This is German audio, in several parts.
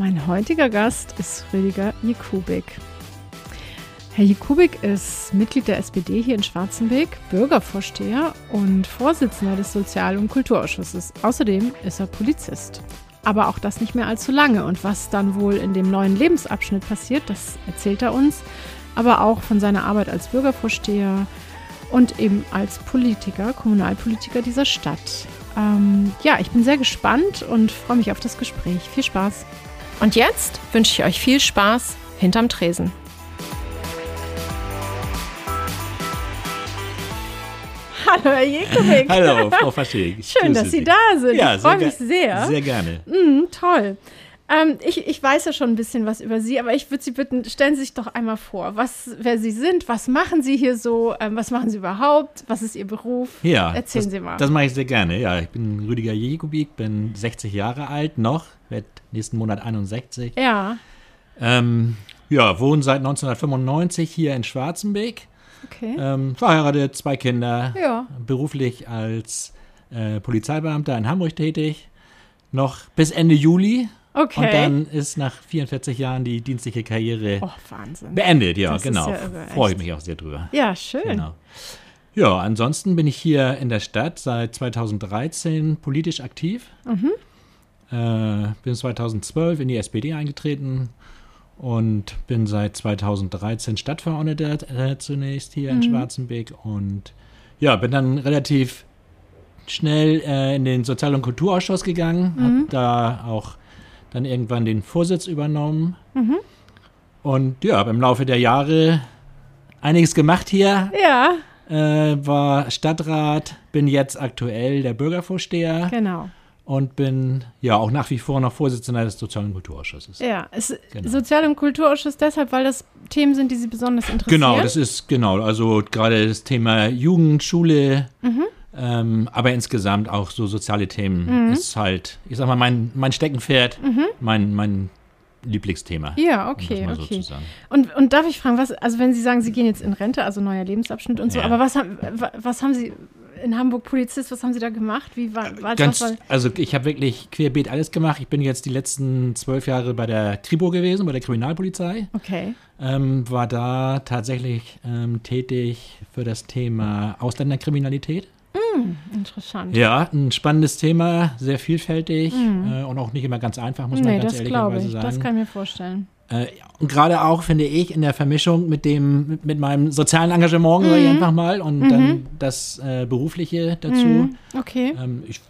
Mein heutiger Gast ist Rüdiger Jekubik. Herr Jekubik ist Mitglied der SPD hier in Schwarzenbeck, Bürgervorsteher und Vorsitzender des Sozial- und Kulturausschusses. Außerdem ist er Polizist. Aber auch das nicht mehr allzu lange. Und was dann wohl in dem neuen Lebensabschnitt passiert, das erzählt er uns. Aber auch von seiner Arbeit als Bürgervorsteher und eben als Politiker, Kommunalpolitiker dieser Stadt. Ähm, ja, ich bin sehr gespannt und freue mich auf das Gespräch. Viel Spaß! Und jetzt wünsche ich euch viel Spaß hinterm Tresen. Hallo, Herr Jekowik. Hallo, Frau Faschig. Schön, dass Sie, Sie, da sind. Ja, ich freue mich sehr. Sehr gerne. Mm, toll. Ähm, ich, ich weiß ja schon ein bisschen was über Sie, aber ich würde Sie bitten, stellen Sie sich doch einmal vor, was, wer Sie sind, was machen Sie hier so, ähm, was machen Sie überhaupt, was ist Ihr Beruf? Ja, erzählen das, Sie mal. Das mache ich sehr gerne. Ja, ich bin Rüdiger Jekubik, bin 60 Jahre alt noch, werde nächsten Monat 61. Ja. Ähm, ja, wohne seit 1995 hier in Schwarzenbeck. Okay. Ähm, verheiratet, zwei Kinder. Ja. Beruflich als äh, Polizeibeamter in Hamburg tätig. Noch bis Ende Juli. Okay. Und dann ist nach 44 Jahren die dienstliche Karriere oh, Wahnsinn. beendet. Ja, Das genau. ja Freue ich mich auch sehr drüber. Ja, schön. Genau. Ja, ansonsten bin ich hier in der Stadt seit 2013 politisch aktiv. Mhm. Äh, bin 2012 in die SPD eingetreten und bin seit 2013 Stadtverordneter äh, zunächst hier Mhm. in Schwarzenbeck und ja, bin dann relativ schnell äh, in den Sozial- und Kulturausschuss gegangen, Mhm. habe da auch dann irgendwann den Vorsitz übernommen Mhm. und ja, habe im Laufe der Jahre einiges gemacht hier, Ja, äh, war Stadtrat, bin jetzt aktuell der Bürgervorsteher genau. Und bin ja auch nach wie vor noch Vorsitzender des Sozial- und Kulturausschusses. Ja, es, Genau. Sozial- und Kulturausschuss deshalb, weil das Themen sind, die Sie besonders interessieren. Genau, das ist genau, also gerade das Thema Jugend, Schule, Mhm. ähm, aber insgesamt auch so soziale Themen ist halt, ich sag mal, mein, mein Steckenpferd, mein, mein Lieblingsthema. Mhm. Ja, um okay, so okay. sagen. Und, und darf ich fragen, was, also wenn Sie sagen, Sie gehen jetzt in Rente, also neuer Lebensabschnitt und so, Ja. aber was haben, wa- was haben Sie in Hamburg Polizist, was haben Sie da gemacht? Wie war, war Ganz, war, also ich habe wirklich querbeet alles gemacht. Ich bin jetzt die letzten zwölf Jahre bei der Kripo gewesen, bei der Kriminalpolizei. Okay. Ähm, war da tatsächlich ähm, tätig für das Thema Ausländerkriminalität. Interessant. Ja, ein spannendes Thema, sehr vielfältig äh, und auch nicht immer ganz einfach, muss man nee, ganz das glaube ehrlicherweise ich. sagen. Das kann ich mir vorstellen. Äh, und gerade auch, finde ich, in der Vermischung mit dem, mit, meinem sozialen Engagement, sag ich Mhm. einfach mal, und dann das äh, Berufliche dazu. Mhm. Okay. Ähm, ich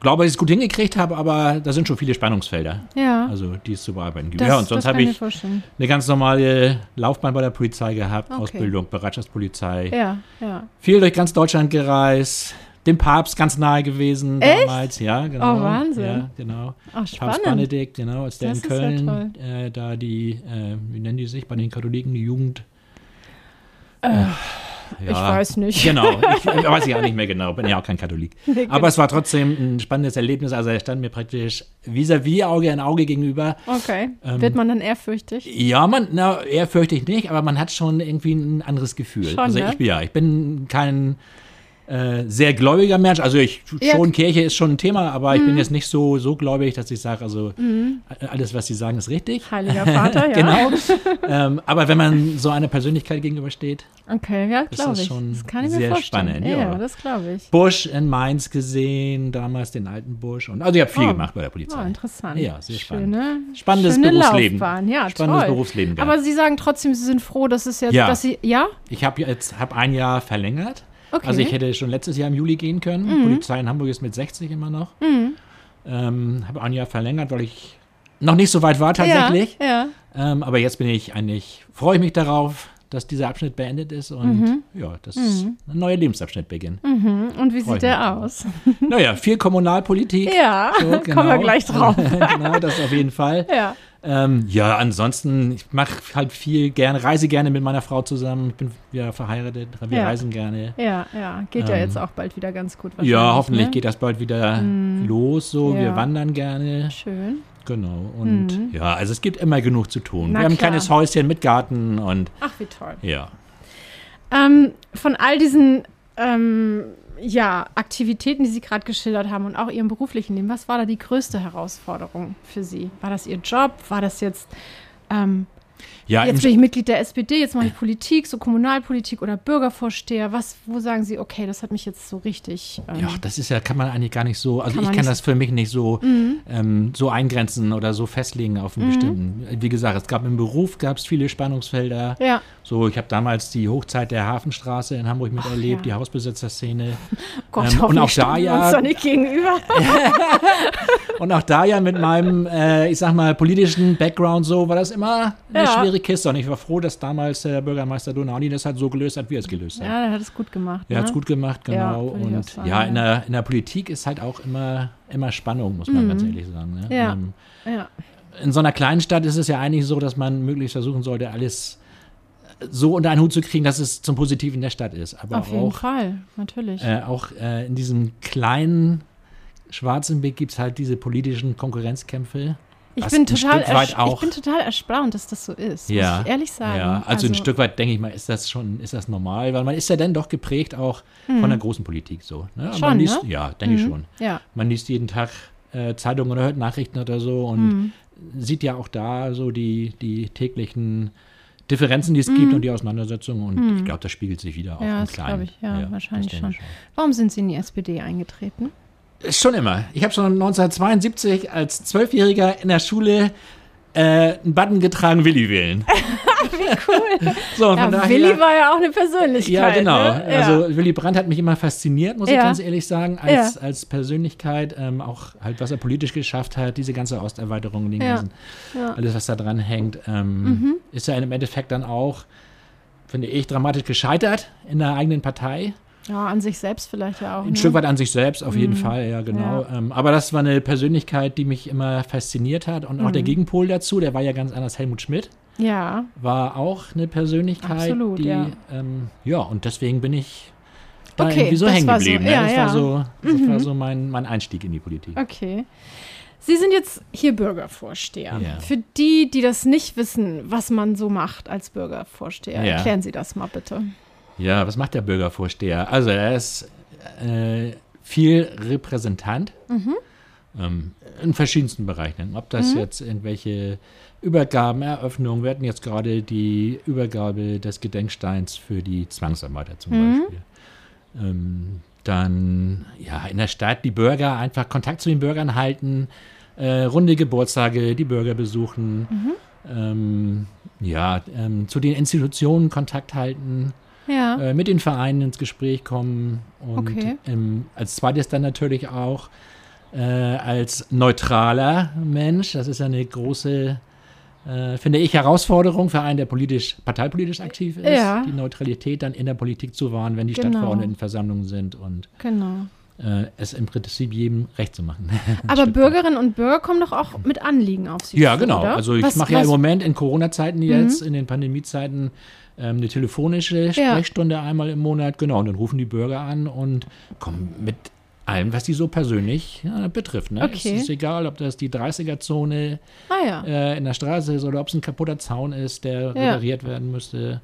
glaube, dass ich es gut hingekriegt habe, aber da sind schon viele Spannungsfelder, Ja. also die es zu bearbeiten gibt. das, ja, und sonst habe ich ich eine ganz normale Laufbahn bei der Polizei gehabt, Okay. Ausbildung, Bereitschaftspolizei. Ja, ja. Viel durch ganz Deutschland gereist, dem Papst ganz nahe gewesen Echt? damals. Ja, genau. Oh, Wahnsinn. Ja, genau. Ach, Papst. Benedikt, genau, als der Das in ja Köln toll. äh, da die, äh, wie nennen die sich bei den Katholiken, die Jugend. ich weiß nicht. Genau, ich äh, weiß ich auch nicht mehr genau, bin ja auch kein Katholik. Nee, Aber es war trotzdem ein spannendes Erlebnis. Also er stand mir praktisch vis-à-vis Auge in Auge gegenüber. Okay. Ähm, Wird man dann ehrfürchtig? Ja, man, na, ich nicht, aber man hat schon irgendwie ein anderes Gefühl. Schon, also ne? ich ja, ich bin kein äh, sehr gläubiger Mensch. Also ich Ja. schon Kirche ist schon ein Thema, aber ich bin jetzt nicht so so gläubig, dass ich sage, also Mhm. alles, was sie sagen, ist richtig. Heiliger Vater, ja. Genau. ähm, aber wenn man so einer Persönlichkeit gegenübersteht, Okay, ja, Das ist ich. schon das kann ich mir sehr vorstellen. spannend, Ja, ja. das glaube ich. Busch in Mainz gesehen, damals den alten Busch. Und, also ich habe viel Oh. gemacht bei der Oh, Polizei. interessant. Ja, sehr spannend. Schöne, Spannendes schöne Berufsleben. Laufbahn. Ja, Spannendes toll. Berufsleben gehabt. Aber Sie sagen trotzdem, Sie sind froh, dass es jetzt, dass Sie, ja? Ich habe jetzt hab ein Jahr verlängert. Okay. Also ich hätte schon letztes Jahr im Juli gehen können. Mhm. Polizei in Hamburg ist mit 60 immer noch. Ähm, habe ein Jahr verlängert, weil ich noch nicht so weit war tatsächlich. Ja, Ähm, aber jetzt bin ich eigentlich, freue ich mich darauf, dass dieser Abschnitt beendet ist und Mhm. ja, dass ein neuer Lebensabschnitt beginnt. Mhm. Und wie Freu sieht der aus? Naja, viel Kommunalpolitik. Ja, So, kommen wir gleich drauf. genau, das auf jeden Fall. Ja. Ähm, ja, ansonsten, ich mache halt viel gerne, reise gerne mit meiner Frau zusammen. Ich bin ja verheiratet, wir Ja. reisen gerne. Ja, ja. Geht ja Ähm, jetzt auch bald wieder ganz gut. Ja, hoffentlich ne? geht das bald wieder los. So, wir Ja. wandern gerne. Schön. Genau. Und ja, also es gibt immer genug zu tun. Na wir haben ein kleines Häuschen mit Garten und Ach, wie toll. ja. Ähm, von all diesen ähm, ja, Aktivitäten, die Sie gerade geschildert haben und auch Ihrem beruflichen Leben, was war da die größte Herausforderung für Sie? War das Ihr Job? War das jetzt, ähm, Ja, jetzt bin ich Mitglied der SPD, jetzt mache ich Politik, so Kommunalpolitik oder Bürgervorsteher? Was, wo sagen Sie, okay, das hat mich jetzt so richtig. Ähm, ja, das ist ja, kann man eigentlich gar nicht so, also Kann ich kann das für mich nicht so, Mhm. ähm, so eingrenzen oder so festlegen auf einen bestimmten. Wie gesagt, es gab im Beruf gab es viele Spannungsfelder. ja, So, ich habe damals die Hochzeit der Hafenstraße in Hamburg miterlebt, ja. die Hausbesitzerszene. Gott, Ähm, und auch da ja- uns nicht gegenüber. Und auch da ja mit meinem, äh, ich sag mal, politischen Background so, war das immer eine Ja. schwere Kiste. Und ich war froh, dass damals der Bürgermeister Donani das halt so gelöst hat, wie er es gelöst hat. Ja, der hat es gut gemacht. Er ne? hat es gut gemacht, Ja, genau. auch und ja, ja. in der, in der Politik ist halt auch immer, immer Spannung, muss man ganz ehrlich sagen. Ne? Mhm. Ja. Ähm, Ja. in so einer kleinen Stadt ist es ja eigentlich so, dass man möglichst versuchen sollte, alles so unter einen Hut zu kriegen, dass es zum Positiven der Stadt ist. Aber Auf jeden auch, Fall, natürlich. äh, auch äh, in diesem kleinen Schwarzenbeck gibt es halt diese politischen Konkurrenzkämpfe. Ich bin, total ich bin total erstaunt, dass das so ist. Ja, Muss ich ehrlich sagen. Ja, also, ein Stück weit denke ich mal, ist das schon, ist das normal, weil man ist ja dann doch geprägt auch von der großen Politik so. Ne? Schon, man liest, ne? Ja, denke ich Mhm. schon. Ja. Man liest jeden Tag äh, Zeitungen oder hört Nachrichten oder so und Mhm. sieht ja auch da so die, die täglichen Differenzen, die es gibt und die Auseinandersetzungen und ich glaube, das spiegelt sich wieder auch Mhm. Ja, im das Kleinen. glaube ich, ja, wahrscheinlich das denke schon. Warum sind Sie in die SPD eingetreten? ich Schon immer. Ich habe schon 1972 als Zwölfjähriger in der Schule äh, einen Button getragen, Willi wählen. Wie cool. So, ja, daher, Willi war ja auch eine Persönlichkeit. Ja, genau. Ne? Ja. Also Willy Brandt hat mich immer fasziniert, muss ich Ja. ganz ehrlich sagen, als, als Persönlichkeit, ähm, auch halt, was er politisch geschafft hat, diese ganze Osterweiterung, den ganzen. Mhm. alles, was da dran hängt, ähm, ist ja im Endeffekt dann auch, finde ich, dramatisch gescheitert in der eigenen Partei. Ja, an sich selbst vielleicht ja auch. Ein ne? Stück weit an sich selbst, auf jeden Fall, ja, genau. Ja. Ähm, aber das war eine Persönlichkeit, die mich immer fasziniert hat. Und auch der Mhm. Gegenpol dazu, der war ja ganz anders. Helmut Schmidt Ja, war auch eine Persönlichkeit, Absolut, die, ja. ähm, ja, und deswegen bin ich da Okay, irgendwie so hängen so- geblieben. ne? das. Mhm. war so, das war so mein, mein Einstieg in die Politik. okay. Sie sind jetzt hier Bürgervorsteher. Ja. Für die, die das nicht wissen, was man so macht als Bürgervorsteher, Ja. erklären Sie das mal bitte. Ja, was macht der Bürgervorsteher? Also er ist äh, viel Repräsentant Mhm. ähm, in verschiedensten Bereichen. Ob das jetzt irgendwelche Übergaben, Eröffnungen, wir hatten jetzt gerade die Übergabe des Gedenksteins für die Zwangsarbeiter zum Mhm. Beispiel. Ähm, dann ja in der Stadt die Bürger einfach Kontakt zu den Bürgern halten, äh, runde Geburtstage, die Bürger besuchen, Mhm. ähm, ja ähm, zu den Institutionen Kontakt halten Ja. äh, mit den Vereinen ins Gespräch kommen und Okay. ähm, als zweites dann natürlich auch äh, als neutraler Mensch. Das ist ja eine große, äh, finde ich, Herausforderung für einen, der politisch, parteipolitisch aktiv ist, Ja. die Neutralität dann in der Politik zu wahren, wenn die Genau. Stadtverordnetenversammlungen sind und Genau. Äh, es im Prinzip jedem recht zu machen. Aber. Bürgerinnen und Bürger kommen doch auch mit Anliegen auf Sie Ja, zu, genau. Oder? Also ich mache ja Mhm. im Moment in Corona-Zeiten jetzt, in den Pandemiezeiten, ähm, eine telefonische Ja. Sprechstunde einmal im Monat. Genau, und dann rufen die Bürger an und kommen mit allem, was die so persönlich ja, betrifft. Ne? Okay. Es ist egal, ob das die 30er-Zone Ah ja. äh, in der Straße ist oder ob es ein kaputter Zaun ist, der Ja. repariert werden müsste.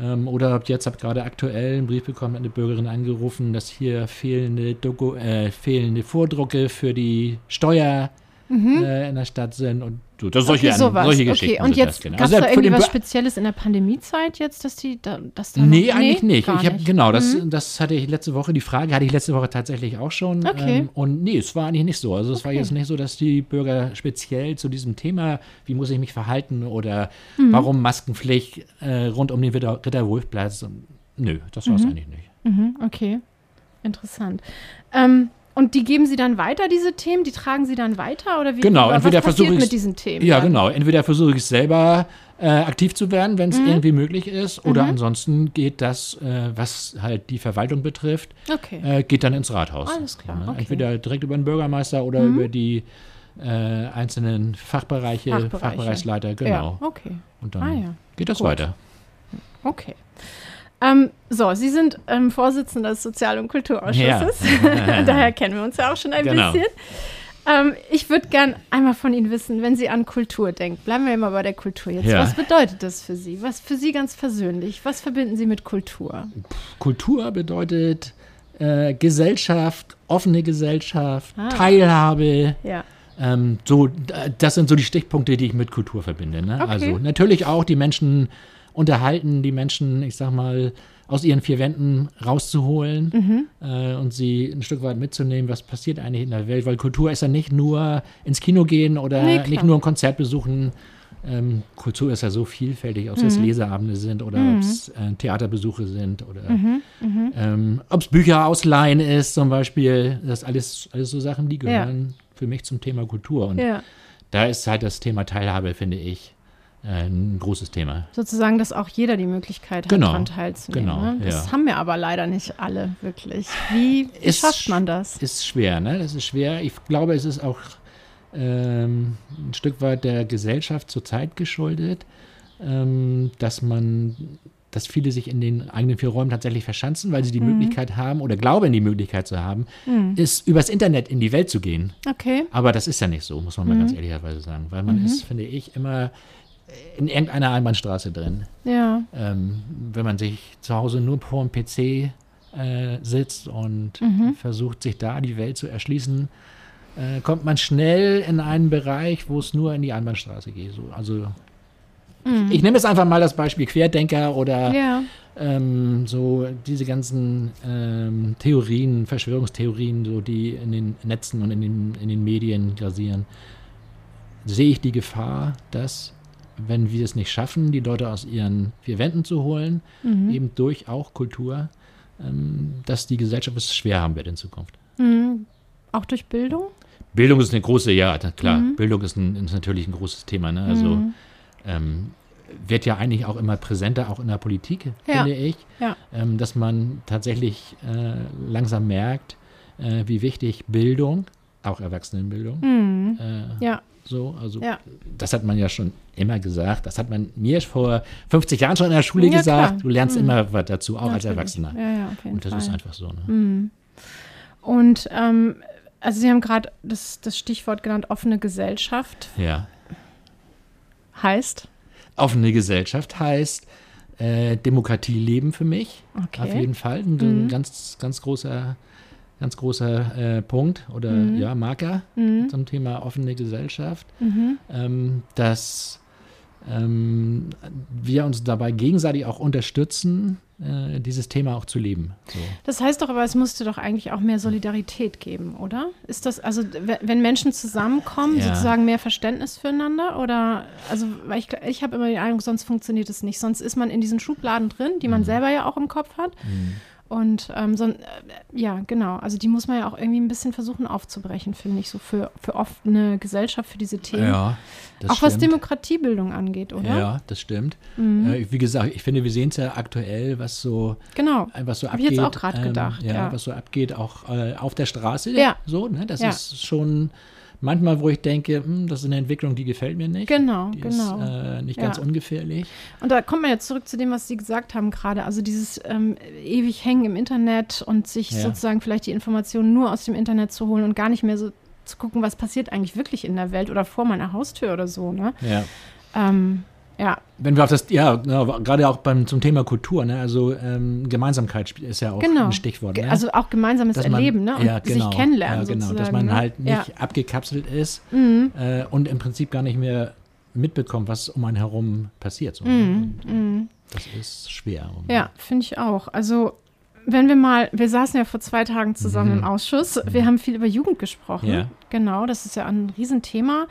Ähm, oder jetzt habe gerade aktuell einen Brief bekommen, eine Bürgerin angerufen, dass hier fehlende, Doku äh, fehlende Vordrucke für die Steuer äh, in der Stadt sind und das solche, Mhm. okay, sowas. solche okay. Geschichten. Und sind jetzt genau. gab es Also da irgendwie was Spezielles in der Pandemiezeit jetzt, dass die da, dass da Nee, noch, eigentlich nicht. gar Ich habe nicht. genau, das, Mhm. das hatte ich letzte Woche, die Frage hatte ich letzte Woche tatsächlich auch schon. Okay. Ähm, und nee, es war eigentlich nicht so. Also es war Okay. jetzt nicht so, dass die Bürger speziell zu diesem Thema, wie muss ich mich verhalten oder Mhm. warum Maskenpflicht äh, rund um den Ritter, Ritterwolfplatz. Und, nö, das war es eigentlich nicht. Mhm, okay, interessant. Ähm, und die geben Sie dann weiter, diese Themen? Die tragen Sie dann weiter? Oder wie, Genau, was entweder passiert versuche ich's- mit diesen Themen? Ja, dann? genau. Entweder versuche ich es selber äh, aktiv zu werden, wenn es irgendwie möglich ist. Oder ansonsten geht das, äh, was halt die Verwaltung betrifft, Okay. äh, geht dann ins Rathaus. Alles klar, Ne? okay. Mhm. Entweder direkt über den Bürgermeister oder über die äh, einzelnen Fachbereiche, Fachbereiche. Fachbereichsleiter, genau. Ja, okay. Und dann Ah ja. geht das Gut. weiter. Okay. Ähm, so, Sie sind ähm, Vorsitzender des Sozial- und Kulturausschusses. Daher kennen wir uns ja auch schon ein Genau. bisschen. Ähm, ich würde gern einmal von Ihnen wissen, wenn Sie an Kultur denken, bleiben wir immer bei der Kultur jetzt. Ja. Was bedeutet das für Sie? Was für Sie ganz persönlich? Was verbinden Sie mit Kultur? Kultur bedeutet äh, Gesellschaft, offene Gesellschaft, Ah. Teilhabe. Ja. Ähm, so, das sind so die Stichpunkte, die ich mit Kultur verbinde. Ne? Okay. Also natürlich auch die Menschen unterhalten, die Menschen, ich sag mal, aus ihren vier Wänden rauszuholen Mhm. äh, und sie ein Stück weit mitzunehmen, was passiert eigentlich in der Welt, weil Kultur ist ja nicht nur ins Kino gehen oder Nee, nicht nur ein Konzert besuchen. Ähm, Kultur ist ja so vielfältig, ob es jetzt Mhm. Leseabende sind oder ob es äh, Theaterbesuche sind oder Mhm. ähm, ob es Bücher ausleihen ist zum Beispiel. Das alles, alles so Sachen, die gehören für mich zum Thema Kultur. Und Ja. da ist halt das Thema Teilhabe, finde ich, ein großes Thema. Sozusagen, dass auch jeder die Möglichkeit hat, Genau. daran teilzunehmen. Genau, ne? Das ja. haben wir aber leider nicht alle wirklich. Wie, wie Ist schafft man das? Ist schwer, ne? Das ist schwer. Ich glaube, es ist auch ähm, ein Stück weit der Gesellschaft zur Zeit geschuldet, ähm, dass man, dass viele sich in den eigenen vier Räumen tatsächlich verschanzen, weil sie die Mhm. Möglichkeit haben oder glauben, die Möglichkeit zu haben, ist übers Internet in die Welt zu gehen. Okay. Aber das ist ja nicht so, muss man mal Mhm. ganz ehrlicherweise sagen, weil man ist, finde ich, immer in irgendeiner Einbahnstraße drin. Ja. Ähm, wenn man sich zu Hause nur vor dem PC äh, sitzt und Mhm. versucht, sich da die Welt zu erschließen, äh, kommt man schnell in einen Bereich, wo es nur in die Einbahnstraße geht. So, also ich, ich nehme jetzt einfach mal das Beispiel Querdenker oder Mhm. Ja. ähm, so diese ganzen ähm, Theorien, Verschwörungstheorien, so die in den Netzen und in den, in den Medien grasieren, sehe ich die Gefahr, dass, wenn wir es nicht schaffen, die Leute aus ihren vier Wänden zu holen, Mhm. eben durch auch Kultur, ähm, dass die Gesellschaft es schwer haben wird in Zukunft. Mhm. Auch durch Bildung? Bildung ist eine große, ja, klar, Mhm. Bildung ist, ein, ist natürlich ein großes Thema. Ne? Also Mhm. ähm, wird ja eigentlich auch immer präsenter, auch in der Politik, Ja. finde ich, Ja. ähm, dass man tatsächlich äh, langsam merkt, äh, wie wichtig Bildung, auch Erwachsenenbildung, Mhm. äh, Ja. So, also Ja. das hat man ja schon immer gesagt, das hat man mir vor 50 Jahren schon in der Schule Ja, gesagt, klar. du lernst Mhm. immer was dazu, auch als Natürlich. Erwachsener. Ja, Und das Fall. ist einfach so. Ne? Mhm. Und ähm, also Sie haben gerade das, das Stichwort genannt, offene Gesellschaft Ja. heißt. Offene Gesellschaft heißt äh, Demokratie leben für mich. Okay. Auf jeden Fall. Ein, Mhm. ganz, ganz großer, ganz großer äh, Punkt oder Mhm. ja, Marker Mhm. zum Thema offene Gesellschaft. Mhm. Ähm, dass ähm, wir uns dabei gegenseitig auch unterstützen, äh, dieses Thema auch zu leben. So. Das heißt doch aber, es musste doch eigentlich auch mehr Solidarität geben, oder? Ist das, also wenn Menschen zusammenkommen, Ja. sozusagen mehr Verständnis füreinander? Oder, also, weil ich, ich habe immer den Eindruck, sonst funktioniert es nicht. Sonst ist man in diesen Schubladen drin, die man Mhm. selber ja auch im Kopf hat. Und ähm, so, äh, ja, genau. Also die muss man ja auch irgendwie ein bisschen versuchen aufzubrechen, finde ich, so für, für offene Gesellschaft, für diese Themen. Ja, das auch was stimmt. Demokratiebildung angeht, oder? Ja, das stimmt. Mhm. Äh, wie gesagt, ich finde, wir sehen es ja aktuell, was so Genau. was so Hab ich abgeht. jetzt auch grad gedacht, ja, ja. was so abgeht, auch äh, auf der Straße. Ja. So, ne? Das Ja. ist schon manchmal, wo ich denke, hm, das ist eine Entwicklung, die gefällt mir nicht. Genau, Die genau. ist äh, nicht Ja. ganz ungefährlich. Und da kommt man jetzt zurück zu dem, was Sie gesagt haben gerade. Also dieses ähm, ewig hängen im Internet und sich Ja. sozusagen vielleicht die Informationen nur aus dem Internet zu holen und gar nicht mehr so zu gucken, was passiert eigentlich wirklich in der Welt oder vor meiner Haustür oder so. Ne? Ja. Ähm, ja, Wenn wir auf das, ja, gerade auch beim, zum Thema Kultur, ne? also ähm, Gemeinsamkeit ist ja auch genau. ein Stichwort. Ne? Also auch gemeinsames man- Erleben ne? und ja, genau, sich kennenlernen. Ja, genau, dass man ne? halt nicht Ja. abgekapselt ist Mhm. äh, und im Prinzip gar nicht mehr mitbekommt, was um einen herum passiert. So, ne? Mhm. Mhm. Das ist schwer. Ja, finde ich auch. Also wenn wir mal, wir saßen ja vor zwei Tagen zusammen Mhm. im Ausschuss, wir haben viel über Jugend gesprochen. Ja. Genau, das ist ja ein Riesenthema.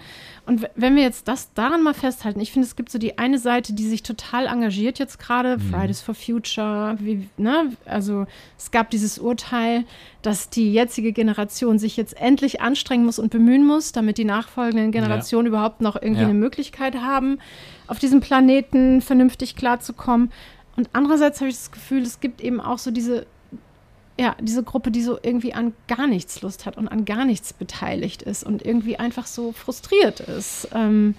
Und wenn wir jetzt das daran mal festhalten, ich finde, es gibt so die eine Seite, die sich total engagiert jetzt gerade, Mhm. Fridays for Future, wie, ne? Also es gab dieses Urteil, dass die jetzige Generation sich jetzt endlich anstrengen muss und bemühen muss, damit die nachfolgenden Generationen überhaupt noch irgendwie Ja. eine Möglichkeit haben, auf diesem Planeten vernünftig klarzukommen. Und andererseits habe ich das Gefühl, es gibt eben auch so diese, ja, diese Gruppe, die so irgendwie an gar nichts Lust hat und an gar nichts beteiligt ist und irgendwie einfach so frustriert ist. Ähm,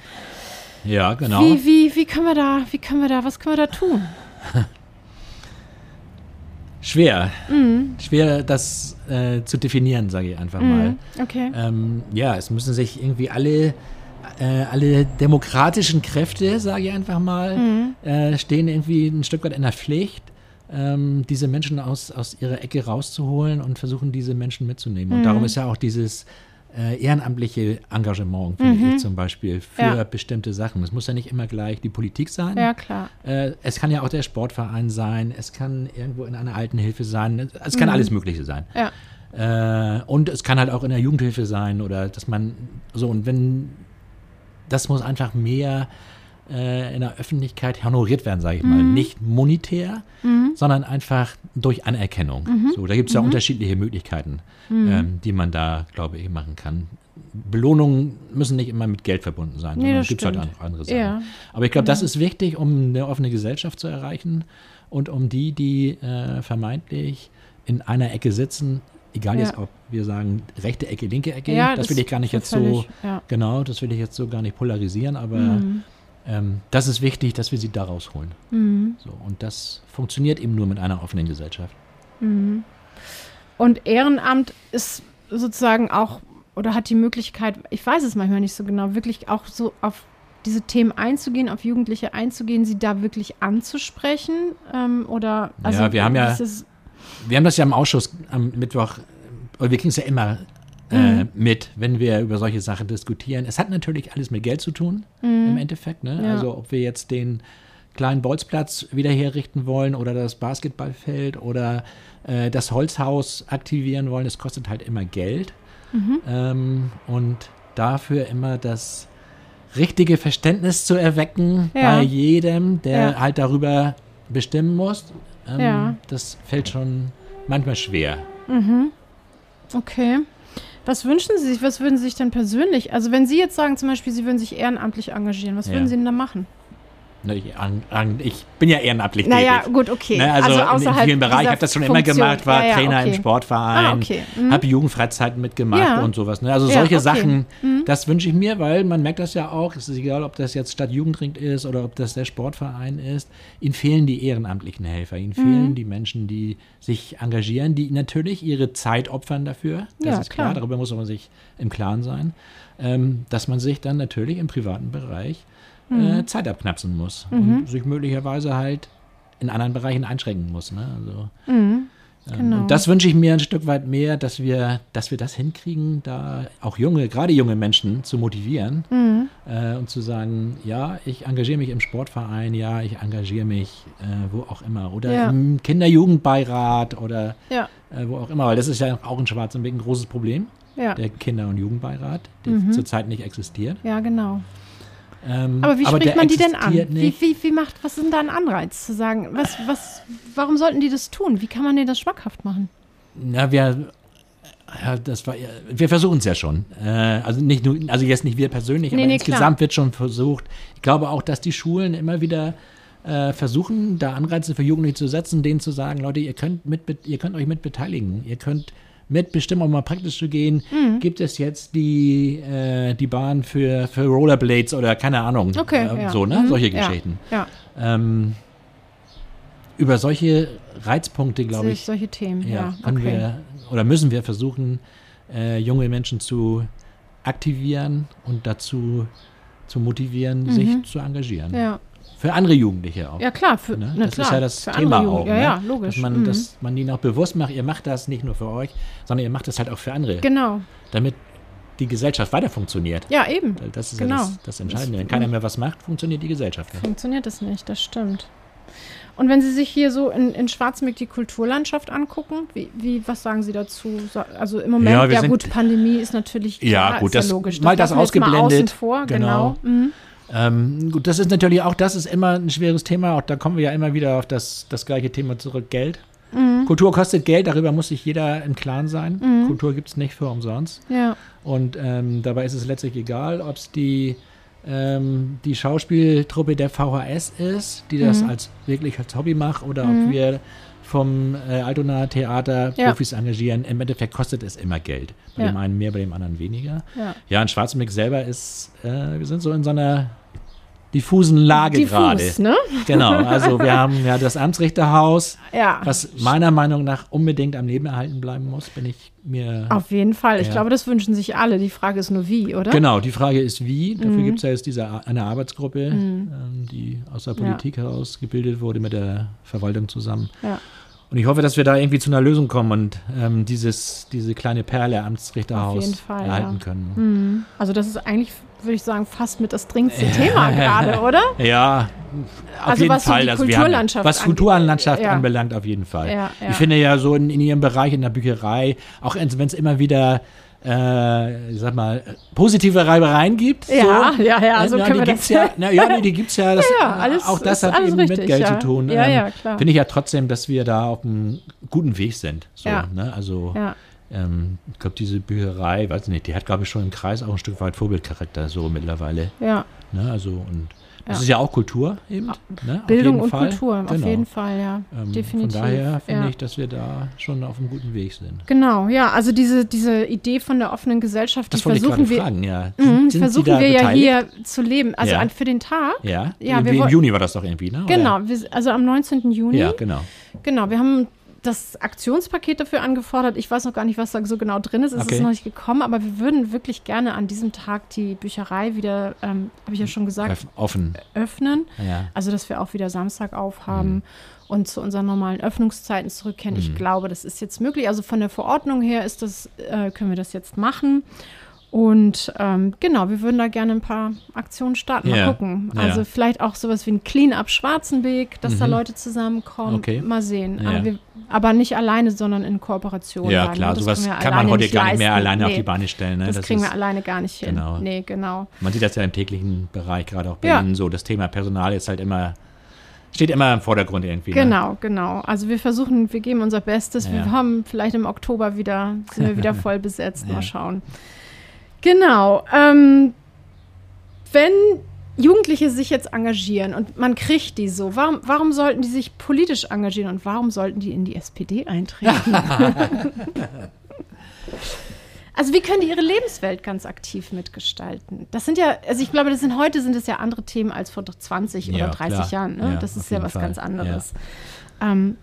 Ja, genau. wie, wie, wie können wir da, wie können wir da, was können wir da tun? Schwer. Mhm. Schwer, das äh, zu definieren, sage ich einfach mal. Mhm. Okay. Ähm, ja, es müssen sich irgendwie alle, äh, alle demokratischen Kräfte, sage ich einfach mal, Mhm. äh, stehen irgendwie ein Stück weit in der Pflicht, ähm, diese Menschen aus, aus ihrer Ecke rauszuholen und versuchen, diese Menschen mitzunehmen. Und Mhm. darum ist ja auch dieses äh, ehrenamtliche Engagement, finde ich zum Beispiel, für Mhm. Ja. bestimmte Sachen. Es muss ja nicht immer gleich die Politik sein. Ja, klar. Äh, es kann ja auch der Sportverein sein, es kann irgendwo in einer Altenhilfe sein, es kann Mhm. alles Mögliche sein. Ja. Äh, und es kann halt auch in der Jugendhilfe sein oder dass man so und wenn das muss einfach mehr äh, in der Öffentlichkeit honoriert werden, sage ich mal. Mhm. Nicht monetär, sondern einfach durch Anerkennung. Mhm. So, da gibt es ja unterschiedliche Möglichkeiten, ähm, die man da, glaube ich, machen kann. Belohnungen müssen nicht immer mit Geld verbunden sein, Nee, sondern es gibt halt andere Sachen. Ja. Aber ich glaube, das ist wichtig, um eine offene Gesellschaft zu erreichen und um die, die äh, vermeintlich in einer Ecke sitzen, egal Ja. jetzt, ob wir sagen rechte Ecke, linke Ecke, Ja, das, will ich gar nicht jetzt so, Ja. genau, das will ich jetzt so gar nicht polarisieren, aber Mhm. ähm, das ist wichtig, dass wir sie da rausholen. Mhm. So, und das funktioniert eben nur mit einer offenen Gesellschaft. Mhm. Und Ehrenamt ist sozusagen auch oder hat die Möglichkeit, ich weiß es manchmal nicht so genau, wirklich auch so auf diese Themen einzugehen, auf Jugendliche einzugehen, sie da wirklich anzusprechen? Ähm, oder also Ja, wir haben ja- Wir haben das ja im Ausschuss am Mittwoch, wir kriegen es ja immer äh, mit, wenn wir über solche Sachen diskutieren. Es hat natürlich alles mit Geld zu tun, im Endeffekt. Ne? Ja. Also ob wir jetzt den kleinen Bolzplatz wieder herrichten wollen oder das Basketballfeld oder äh, das Holzhaus aktivieren wollen, es kostet halt immer Geld. Ähm, und dafür immer das richtige Verständnis zu erwecken Ja. bei jedem, der Ja. halt darüber bestimmen muss, ähm, Ja. das fällt schon manchmal schwer. Okay. Was wünschen Sie sich? Was würden Sie sich denn persönlich? Also wenn Sie jetzt sagen, zum Beispiel, Sie würden sich ehrenamtlich engagieren, was Ja. würden Sie denn da machen? Ne, Ich, an, ich bin ja ehrenamtlich Naja, tätig. gut, okay. Ne, also, in außerhalb vielen Bereichen, ich habe das schon immer Funktion. gemacht, war Ja, ja, Trainer okay. im Sportverein, Ah, okay. Mhm. habe Jugendfreizeiten mitgemacht Ja. und sowas. Ne? Also solche okay. Sachen, Mhm. das wünsche ich mir, weil man merkt das ja auch, es ist egal, ob das jetzt Stadt Jugendring ist oder ob das der Sportverein ist, ihnen fehlen die ehrenamtlichen Helfer, ihnen fehlen Mhm. die Menschen, die sich engagieren, die natürlich ihre Zeit opfern dafür, das ist klar, klar. darüber muss man sich im Klaren sein, ähm, dass man sich dann natürlich im privaten Bereich Mhm. äh, Zeit abknapsen muss und sich möglicherweise halt in anderen Bereichen einschränken muss. Ne? Also, Mhm. ähm, Genau. Und das wünsche ich mir ein Stück weit mehr, dass wir, dass wir das hinkriegen, da auch junge, gerade junge Menschen zu motivieren Mhm. äh, und zu sagen, ja, ich engagiere mich im Sportverein, ja, ich engagiere mich äh, wo auch immer oder Ja. im Kinderjugendbeirat oder Ja, äh, wo auch immer, weil das ist ja auch in Schwarzenberg ein großes Problem, ja. der Kinder- und Jugendbeirat, der Mhm. zurzeit nicht existiert. Ja, genau. Ähm, Aber wie spricht der man die denn an? Wie, wie, wie macht, was ist denn da ein Anreiz zu sagen? Was, was, warum sollten die das tun? Wie kann man denen das schmackhaft machen? Na, wir, ja, das war, wir versuchen es ja schon. Äh, also nicht nur, also jetzt nicht wir persönlich, Nee, aber nee, insgesamt wird schon versucht. Ich glaube auch, dass die Schulen immer wieder äh, versuchen, da Anreize für Jugendliche zu setzen, denen zu sagen, Leute, ihr könnt mit, ihr könnt euch mit beteiligen, ihr könnt mitbestimmen, um mal praktisch zu gehen. Mhm. Gibt es jetzt die, äh, die Bahn für, für Rollerblades oder keine Ahnung. Okay, äh, ja. So, ne? Mhm, Solche ja. Geschichten. Ja, Ähm, über solche Reizpunkte, glaube ich, solche Themen. ja, Ja, können okay. wir oder müssen wir versuchen, äh, junge Menschen zu aktivieren und dazu zu motivieren, sich zu engagieren. Mhm. ja. Für andere Jugendliche auch. ja, klar. Für, Ne? Das klar, ist ja das Thema auch. Ja, ne? ja, logisch. Dass man, Mhm. dass man ihnen auch bewusst macht, ihr macht das nicht nur für euch, sondern ihr macht das halt auch für andere, Genau. damit die Gesellschaft weiter funktioniert. Ja, eben. Das ist Genau. ja das, das Entscheidende. Wenn keiner mehr was macht, funktioniert die Gesellschaft nicht. Funktioniert es nicht, das stimmt. Und wenn Sie sich hier so in, in Schwarzenberg die Kulturlandschaft angucken, wie, wie, was sagen Sie dazu? Also im Moment, Ja, ja, sind- gut, Pandemie ist natürlich Ja, klar, gut, ist das- ja logisch. mal das lassen wir jetzt mal ausgeblendet. Außen vor, Genau. genau. Mhm. Ähm, gut, das ist natürlich auch, das ist immer ein schweres Thema. Auch da kommen wir ja immer wieder auf das, das gleiche Thema zurück, Geld. Mhm. Kultur kostet Geld, darüber muss sich jeder im Klaren sein. Kultur gibt es nicht für umsonst. Ja, Und ähm, dabei ist es letztlich egal, ob es die, ähm, die Schauspieltruppe der VHS ist, die das als wirklich als Hobby macht, oder ob wir vom äh, Altonaer Theater Ja. Profis engagieren. Im Endeffekt kostet es immer Geld. Bei Ja. dem einen mehr, bei dem anderen weniger. ja. Ja, und Schwarzenberg selber ist, äh, wir sind so in so einer diffusen Lage Diffus, gerade. ne? Genau, also wir haben ja das Amtsrichterhaus, Ja. was meiner Meinung nach unbedingt am Leben erhalten bleiben muss, bin ich mir. Auf jeden Fall. Ich Ja. glaube, das wünschen sich alle. Die Frage ist nur wie, oder? Genau, die Frage ist wie. Dafür Mhm. gibt es ja jetzt diese, eine Arbeitsgruppe, ähm, die aus der Ja. Politik heraus gebildet wurde mit der Verwaltung zusammen. Ja. Und ich hoffe, dass wir da irgendwie zu einer Lösung kommen und ähm, dieses, diese kleine Perle Amtsrichterhaus Fall, erhalten ja. können. Mhm. Also das ist eigentlich, würde ich sagen, fast mit das dringendste Thema gerade, oder? Ja, auf Also jeden was so Fall. die also wir haben, Kulturlandschaft was Kulturlandschaft ja. anbelangt, auf jeden Fall. Ja, ja. Ich finde ja so in, in ihrem Bereich, in der Bücherei, auch wenn es immer wieder, äh, ich sag mal, positive Reibereien gibt. Ja, so. ja, ja, so na, können die wir gibt's das- ja, na, ja, nee, die gibt's ja. Das, Ja, alles- auch das hat eben richtig, mit Geld ja. zu tun. Ähm, Ja, ja, klar. Finde ich ja trotzdem, dass wir da auf einem guten Weg sind. So, Ja. ne? Also Ja. Ähm, ich glaube, diese Bücherei, weiß nicht, die hat, glaube ich, schon im Kreis auch ein Stück weit Vorbildcharakter so mittlerweile. Ja. Ne? Also und das Ja. ist ja auch Kultur eben. Ne? Auf Bildung und Fall. Kultur, auf Genau. jeden Fall, ja. Ähm, Definitiv. Von daher finde ja. ich, dass wir da schon auf einem guten Weg sind. Genau, ja, also diese, diese Idee von der offenen Gesellschaft, Das die versuchen wir, fragen, ja. Mhm, Sind, sind versuchen wir ja beteiligt? hier zu leben. Also Ja. für den Tag. Ja, Ja, wir im Juni war das doch irgendwie, ne? Genau, wir, also am 19. Juni. Ja, genau. Genau, wir haben das Aktionspaket dafür angefordert. Ich weiß noch gar nicht, was da so genau drin ist. Es Okay. ist noch nicht gekommen, aber wir würden wirklich gerne an diesem Tag die Bücherei wieder, ähm, habe ich ja schon gesagt, Öff- Offen. öffnen. Ja. Also, dass wir auch wieder Samstag aufhaben Mhm. und zu unseren normalen Öffnungszeiten zurückkehren. Ich glaube, das ist jetzt möglich. Also von der Verordnung her ist das, äh, können wir das jetzt machen. Und ähm, genau, wir würden da gerne ein paar Aktionen starten. Mal Ja, gucken. Also vielleicht auch sowas wie ein Clean-up Schwarzenbeek, dass da Mhm. Leute zusammenkommen. Okay. Mal sehen. Ja. Aber, wir, aber nicht alleine, sondern in Kooperation. Ja, dann, klar, ne? Das sowas kann man heute nicht gar nicht mehr leisten. alleine auf Nee, die Beine stellen. Ne? Das, kriegen ist, wir alleine gar nicht hin. Genau. Nee, genau. Man sieht das ja im täglichen Bereich, gerade auch bei Ja. Ihnen so. Das Thema Personal ist halt immer, steht immer im Vordergrund irgendwie. Ne? Genau, genau. Also wir versuchen, wir geben unser Bestes. Ja. Wir haben vielleicht im Oktober wieder, sind wir wieder voll besetzt. Ja. Mal schauen. Genau. Ähm, wenn Jugendliche sich jetzt engagieren und man kriegt die so, warum, warum sollten die sich politisch engagieren und warum sollten die in die SPD eintreten? Also wie können die ihre Lebenswelt ganz aktiv mitgestalten? Das sind ja, also ich glaube, das sind heute sind es ja andere Themen als vor 20 Ja, oder 30 klar. Jahren. Ne? Ja, das ist ja was Fall. ganz anderes. Ähm,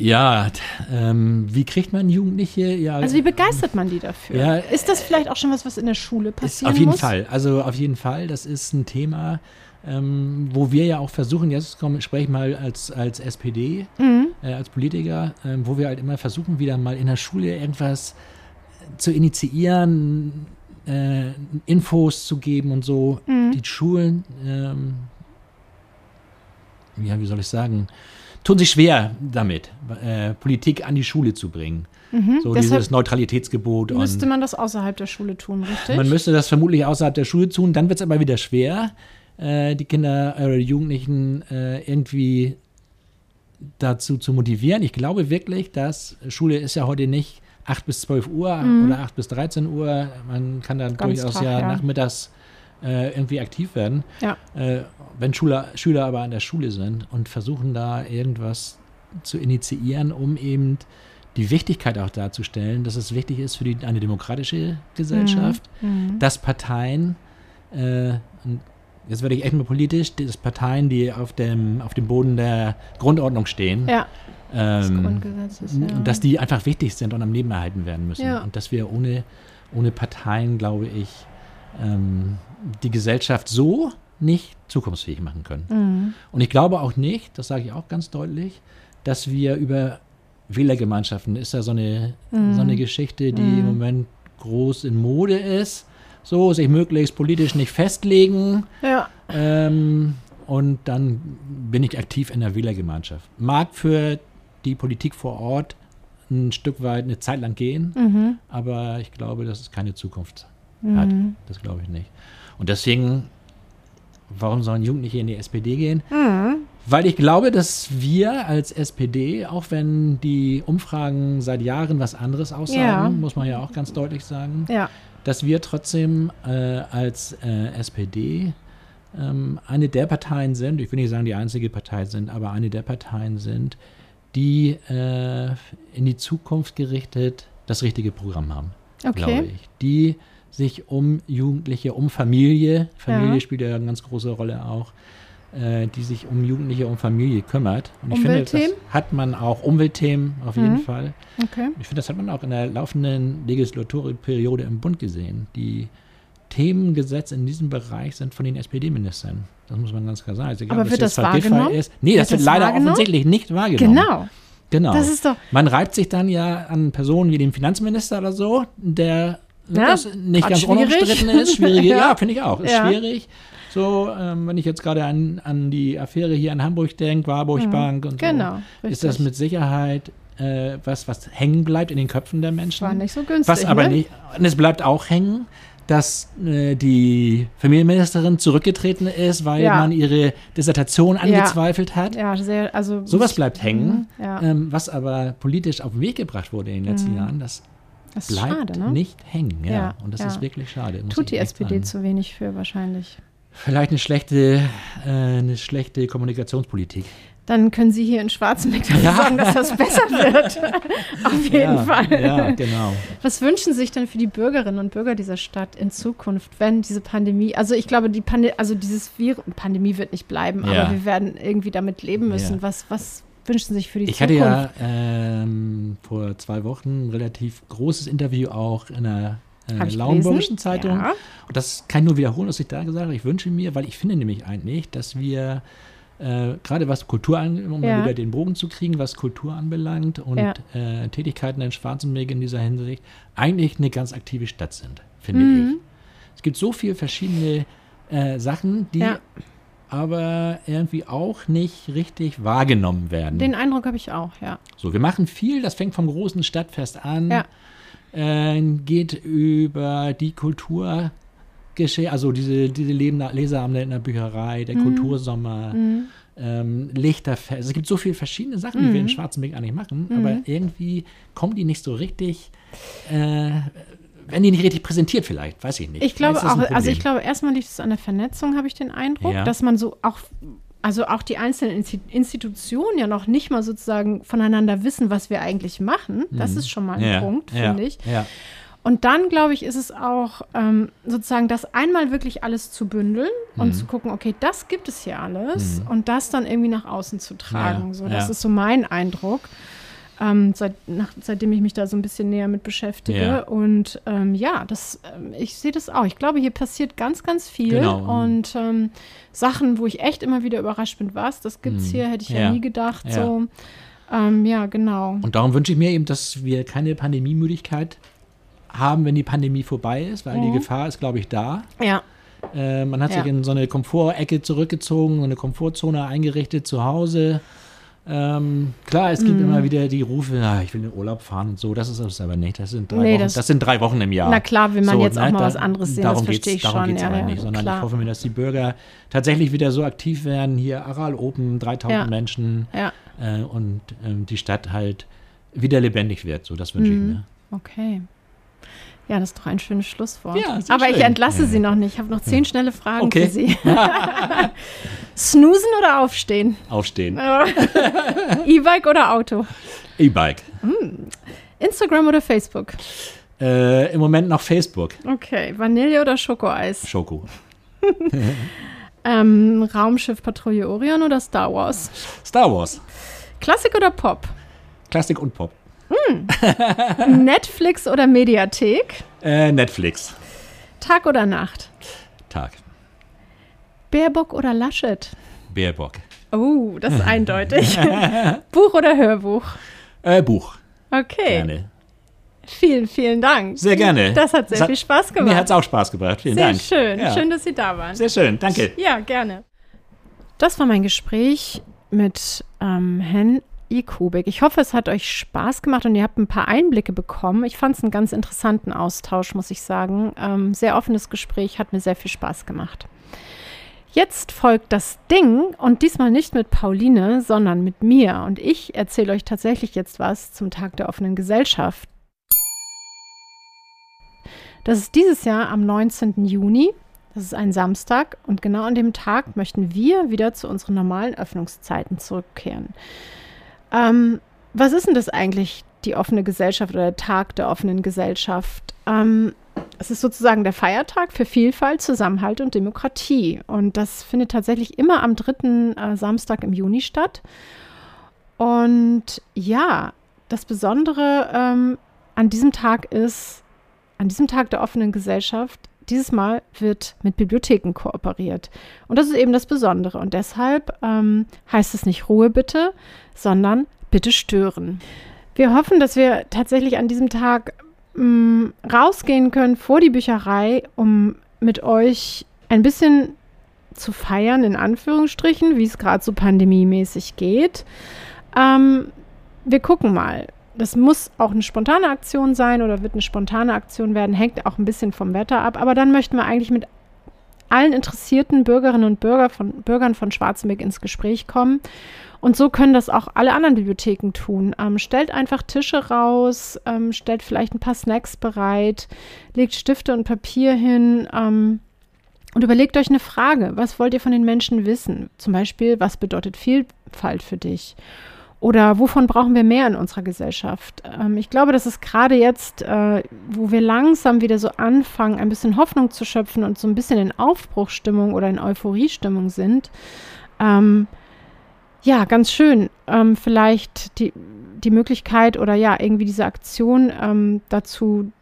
Ja, ähm, wie kriegt man Jugendliche? Ja, also wie begeistert man die dafür? Ja, ist das vielleicht auch schon was, was in der Schule Ist passieren auf jeden muss? Fall. Also auf jeden Fall. Das ist ein Thema, ähm, wo wir ja auch versuchen, jetzt komme spreche ich mal als, als SPD, Mhm. äh, als Politiker, ähm, wo wir halt immer versuchen, wieder mal in der Schule irgendwas zu initiieren, äh, Infos zu geben und so. Mhm. Die Schulen, ähm, ja, wie soll ich sagen, tun sich schwer damit, äh, Politik an die Schule zu bringen. Mhm. So dieses Neutralitätsgebot. müsste man das außerhalb der Schule tun, richtig? man müsste das vermutlich außerhalb der Schule tun. Dann wird es aber wieder schwer, äh, die Kinder äh, oder die Jugendlichen äh, irgendwie dazu zu motivieren. Ich glaube wirklich, dass Schule ist ja heute nicht 8 bis 12 Uhr oder 8 bis 13 Uhr. Man kann dann Mhm. Ganz durchaus Tag, ja, ja. nachmittags äh, irgendwie aktiv werden. Ja. Äh, wenn Schüler, Schüler aber an der Schule sind und versuchen da irgendwas zu initiieren, um eben die Wichtigkeit auch darzustellen, dass es wichtig ist für die, eine demokratische Gesellschaft, Mhm. dass Parteien, äh, und jetzt werde ich echt mal politisch, dass Parteien, die auf dem, auf dem Boden der Grundordnung stehen, Ja, ähm, Grundgesetzes. Ja. dass die einfach wichtig sind und am Leben erhalten werden müssen. Ja. Und dass wir ohne, ohne Parteien, glaube ich, ähm, die Gesellschaft so nicht zukunftsfähig machen können. Mhm. Und ich glaube auch nicht, das sage ich auch ganz deutlich, dass wir über Wählergemeinschaften, ist ja so eine, Mhm. so eine Geschichte, die im Moment groß in Mode ist, so sich möglichst politisch nicht festlegen ja. ähm, und dann bin ich aktiv in der Wählergemeinschaft. Mag für die Politik vor Ort ein Stück weit eine Zeit lang gehen, Mhm. aber ich glaube, dass es keine Zukunft hat. Das glaube ich nicht. Und deswegen, warum sollen Jugendliche in die SPD gehen? Mhm. Weil ich glaube, dass wir als SPD, auch wenn die Umfragen seit Jahren was anderes aussagen, Ja. muss man ja auch ganz deutlich sagen, Ja. dass wir trotzdem äh, als äh, SPD ähm, eine der Parteien sind, ich will nicht sagen die einzige Partei sind, aber eine der Parteien sind, die äh, in die Zukunft gerichtet das richtige Programm haben, glaube Okay. ich. Die sich um Jugendliche, um Familie, Familie Ja. spielt ja eine ganz große Rolle auch, äh, die sich um Jugendliche, um Familie kümmert. Und ich finde, das hat man auch, Umweltthemen auf jeden Mhm. Fall. Okay. Ich finde, das hat man auch in der laufenden Legislaturperiode im Bund gesehen. Die Themengesetze in diesem Bereich sind von den SPD-Ministern. Das muss man ganz klar sagen. Also, Aber wird das Giffey wahrgenommen? Ist. Nee, das Wird wird das leider offensichtlich nicht wahrgenommen. Genau. Genau. Das man reibt sich dann ja an Personen wie den Finanzminister oder so, der Ja, das nicht ganz schwierig. unumstritten ist. Schwierige, Ja. ja, finde ich auch. Ist Ja. schwierig. So, ähm, wenn ich jetzt gerade an, an die Affäre hier in Hamburg denke, Warburg Bank und so, Genau. ist das richtig. mit Sicherheit äh, was, was hängen bleibt in den Köpfen der Menschen. War nicht so günstig. Was aber ne? nicht, und es bleibt auch hängen, dass äh, die Familienministerin zurückgetreten ist, weil Ja. man ihre Dissertation Ja. angezweifelt hat. Ja, sehr, also. Sowas bleibt hängen. Mhm, Ja, Ähm, was aber politisch auf den Weg gebracht wurde in den letzten Mhm. Jahren, das das ist bleibt schade, ne? nicht hängen. Ja. Ja, Und das ja. ist wirklich schade. Tut die SPD sagen. zu wenig für wahrscheinlich. Vielleicht eine schlechte, äh, eine schlechte Kommunikationspolitik. Dann können Sie hier in Schwarzenbeck dafür Ja. sorgen, dass das besser wird. Auf jeden ja, Fall. Ja, genau. Was wünschen Sie sich denn für die Bürgerinnen und Bürger dieser Stadt in Zukunft, wenn diese Pandemie, also ich glaube, die Pande also dieses Virus, Pandemie wird nicht bleiben, aber wir werden irgendwie damit leben müssen. Was, was wünschen Sie sich für die Ich hatte Zukunft? ja ähm, vor zwei Wochen ein relativ großes Interview auch in der Hab äh, ich Lauenburgischen. Zeitung. Ja. Und das kann ich nur wiederholen, was ich da gesagt habe. Ich wünsche mir, weil ich finde nämlich eigentlich, dass wir äh, gerade was Kultur anbelangt, um Ja. wieder den Bogen zu kriegen, was Kultur anbelangt und Ja. äh, Tätigkeiten in Schwarzenberg in dieser Hinsicht, eigentlich eine ganz aktive Stadt sind, finde Mhm. ich. Es gibt so viele verschiedene äh, Sachen, die Ja. Aber irgendwie auch nicht richtig wahrgenommen werden. Den Eindruck habe ich auch, ja. So, wir machen viel, das fängt vom großen Stadtfest an, Ja. äh, geht über die Kulturgeschichte, also diese, diese Leseabende in der Bücherei, der Kultursommer, Mhm. ähm, Lichterfest. Es gibt so viele verschiedene Sachen, die wir in Schwarzenberg eigentlich machen, aber irgendwie kommen die nicht so richtig, äh, werden die nicht richtig präsentiert vielleicht, weiß ich nicht. Ich glaube auch, also ich glaube, erstmal liegt es an der Vernetzung, habe ich den Eindruck, Ja. dass man so auch, also auch die einzelnen Insti- Institutionen ja noch nicht mal sozusagen voneinander wissen, was wir eigentlich machen. Das ist schon mal ein Mhm. ja, Punkt, ja, finde ich. Ja, Und dann, glaube ich, ist es auch ähm, sozusagen das einmal wirklich alles zu bündeln Mhm. und zu gucken, okay, das gibt es hier alles und das dann irgendwie nach außen zu tragen. So, das ist so mein Eindruck. Ähm, seit, nach, seitdem ich mich da so ein bisschen näher mit beschäftige. Ja. Und ähm, ja, das, ähm, ich sehe das auch. Ich glaube, hier passiert ganz, ganz viel. Genau. Und ähm, Sachen, wo ich echt immer wieder überrascht bin, was, das gibt es Mhm. hier, hätte ich ja, Ja. nie gedacht. Ja. So. Ähm, ja, genau. Und darum wünsche ich mir eben, dass wir keine Pandemiemüdigkeit haben, wenn die Pandemie vorbei ist, weil die Mhm. Gefahr ist, glaube ich, da. Ja, Äh, man hat Ja. sich in so eine Komfortecke zurückgezogen, so eine Komfortzone eingerichtet zu Hause. Ähm, klar, es gibt Mhm. immer wieder die Rufe, ah, ich will in den Urlaub fahren und so. Das ist es aber nicht. Das sind drei, Nee, Wochen, das- das, sind drei Wochen im Jahr. Na klar, will man So, jetzt auch ne, mal da- was anderes sehen, darum das verstehe ich darum schon. geht's ja, aber ja, nicht, sondern klar. ich hoffe mir, dass die Bürger tatsächlich wieder so aktiv werden. Hier Aral Open, 3000 Ja. Menschen Ja, äh, und ähm, die Stadt halt wieder lebendig wird. So, das wünsche Mhm. ich mir. okay. Ja, das ist doch ein schönes Schlusswort. Ja, Aber ich schön. entlasse Ja. Sie noch nicht. Ich habe noch zehn schnelle Fragen Okay. für Sie. Snoosen oder aufstehen? Aufstehen. E-Bike oder Auto? E-Bike. Instagram oder Facebook? Äh, Im Moment noch Facebook. Okay. Vanille oder Schokoeis? Schoko. Ähm, Raumschiff Patrouille Orion oder Star Wars? Star Wars. Klassik oder Pop? Klassik und Pop. Netflix oder Mediathek? Äh, Netflix. Tag oder Nacht? Tag. Baerbock oder Laschet? Baerbock. Oh, das ist eindeutig. Buch oder Hörbuch? Äh, Buch. Okay. Gerne. Vielen, vielen Dank. Sehr gerne. Das hat sehr Es viel Spaß gemacht. Mir hat es auch Spaß gebracht. Vielen sehr Dank. schön. Ja. Schön, dass Sie da waren. Sehr schön. Danke. Ja, gerne. Das war mein Gespräch mit ähm, Herrn Ikubik. Ich hoffe, es hat euch Spaß gemacht und ihr habt ein paar Einblicke bekommen. Ich fand es einen ganz interessanten Austausch, muss ich sagen. Ähm, sehr offenes Gespräch, hat mir sehr viel Spaß gemacht. Jetzt folgt das Ding und diesmal nicht mit Pauline, sondern mit mir. Und ich erzähle euch tatsächlich jetzt was zum Tag der offenen Gesellschaft. Das ist dieses Jahr am 19. Juni. Das ist ein Samstag und genau an dem Tag möchten wir wieder zu unseren normalen Öffnungszeiten zurückkehren. Ähm, was ist denn das eigentlich, die offene Gesellschaft oder der Tag der offenen Gesellschaft? Ähm, es ist sozusagen der Feiertag für Vielfalt, Zusammenhalt und Demokratie. Und das findet tatsächlich immer am dritten äh, Samstag im Juni statt. Und ja, das Besondere ähm, an diesem Tag ist, an diesem Tag der offenen Gesellschaft, dieses Mal wird mit Bibliotheken kooperiert. Und das ist eben das Besondere. Und deshalb ähm, heißt es nicht Ruhe bitte, sondern bitte stören. Wir hoffen, dass wir tatsächlich an diesem Tag mh, mm, rausgehen können vor die Bücherei, um mit euch ein bisschen zu feiern, in Anführungsstrichen, wie es gerade so pandemiemäßig geht. Ähm, wir gucken mal. Das muss auch eine spontane Aktion sein oder wird eine spontane Aktion werden, hängt auch ein bisschen vom Wetter ab. Aber dann möchten wir eigentlich mit allen interessierten Bürgerinnen und Bürger von, Bürgern von Schwarzenberg ins Gespräch kommen und so können das auch alle anderen Bibliotheken tun. Ähm, stellt einfach Tische raus, ähm, stellt vielleicht ein paar Snacks bereit, legt Stifte und Papier hin ähm, und überlegt euch eine Frage. Was wollt ihr von den Menschen wissen? Zum Beispiel, was bedeutet Vielfalt für dich? Oder wovon brauchen wir mehr in unserer Gesellschaft? Ähm, ich glaube, dass es gerade jetzt, äh, wo wir langsam wieder so anfangen, ein bisschen Hoffnung zu schöpfen und so ein bisschen in Aufbruchstimmung oder in Euphoriestimmung sind, ähm, ja, ganz schön, ähm, vielleicht die, die Möglichkeit oder ja, irgendwie diese Aktion ähm, dazu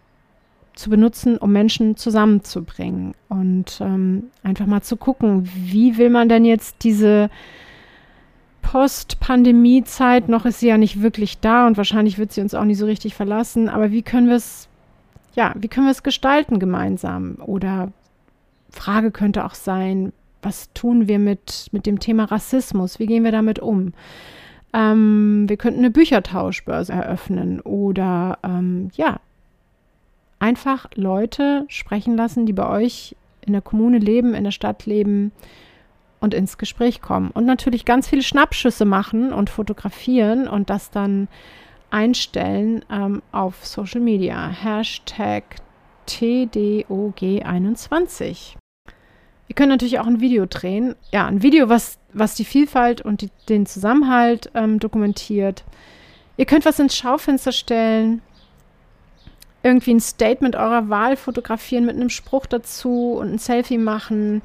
zu benutzen, um Menschen zusammenzubringen und ähm, einfach mal zu gucken, wie will man denn jetzt diese Post-Pandemie-Zeit, noch ist sie ja nicht wirklich da und wahrscheinlich wird sie uns auch nicht so richtig verlassen, aber wie können wir es, ja, wie können wir es gestalten gemeinsam? Oder Frage könnte auch sein, was tun wir mit, mit dem Thema Rassismus? Wie gehen wir damit um? Ähm, wir könnten eine Büchertauschbörse eröffnen oder ähm, ja, einfach Leute sprechen lassen, die bei euch in der Kommune leben, in der Stadt leben und ins Gespräch kommen. Und natürlich ganz viele Schnappschüsse machen und fotografieren und das dann einstellen ähm, auf Social Media. Hashtag TDOG21. Ihr könnt natürlich auch ein Video drehen. Ja, ein Video, was, was die Vielfalt und die, den Zusammenhalt ähm, dokumentiert. Ihr könnt was ins Schaufenster stellen. Irgendwie ein Statement eurer Wahl fotografieren mit einem Spruch dazu und ein Selfie machen.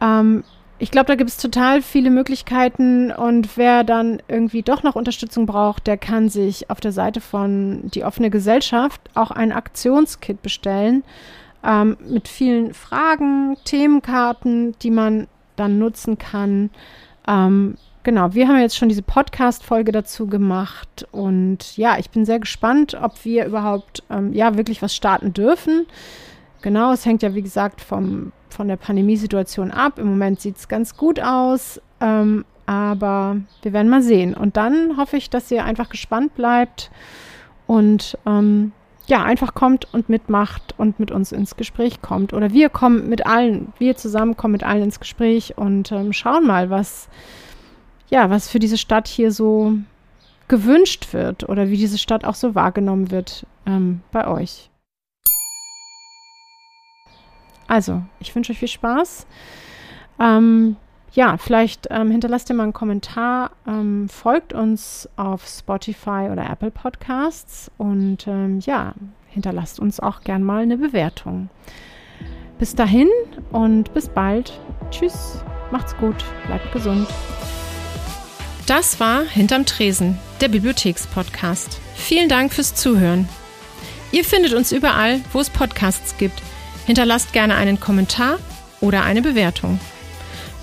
Ähm, ich glaube, da gibt es total viele Möglichkeiten und wer dann irgendwie doch noch Unterstützung braucht, der kann sich auf der Seite von Die offene Gesellschaft auch ein Aktionskit bestellen ähm, mit vielen Fragen, Themenkarten, die man dann nutzen kann. Ähm, genau, wir haben jetzt schon diese Podcast-Folge dazu gemacht und ja, ich bin sehr gespannt, ob wir überhaupt ähm, ja wirklich was starten dürfen. Genau, es hängt ja wie gesagt vom, von der Pandemiesituation ab. Im Moment sieht es ganz gut aus, ähm, aber wir werden mal sehen. Und dann hoffe ich, dass ihr einfach gespannt bleibt und ähm, ja, einfach kommt und mitmacht und mit uns ins Gespräch kommt. Oder wir kommen mit allen, wir zusammen kommen mit allen ins Gespräch und ähm, schauen mal, was, ja, was für diese Stadt hier so gewünscht wird oder wie diese Stadt auch so wahrgenommen wird ähm, bei euch. Also, ich wünsche euch viel Spaß. Ähm, ja, vielleicht ähm, hinterlasst ihr mal einen Kommentar, ähm, folgt uns auf Spotify oder Apple Podcasts und ähm, ja, hinterlasst uns auch gern mal eine Bewertung. Bis dahin und bis bald. Tschüss, macht's gut, bleibt gesund. Das war Hinterm Tresen, der Bibliothekspodcast. Vielen Dank fürs Zuhören. Ihr findet uns überall, wo es Podcasts gibt. Hinterlasst gerne einen Kommentar oder eine Bewertung.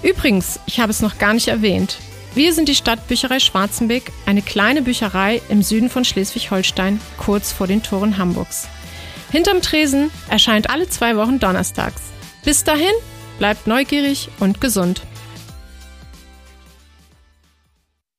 Übrigens, ich habe es noch gar nicht erwähnt. Wir sind die Stadtbücherei Schwarzenbeck, eine kleine Bücherei im Süden von Schleswig-Holstein, kurz vor den Toren Hamburgs. Hinterm Tresen erscheint alle zwei Wochen donnerstags. Bis dahin, bleibt neugierig und gesund.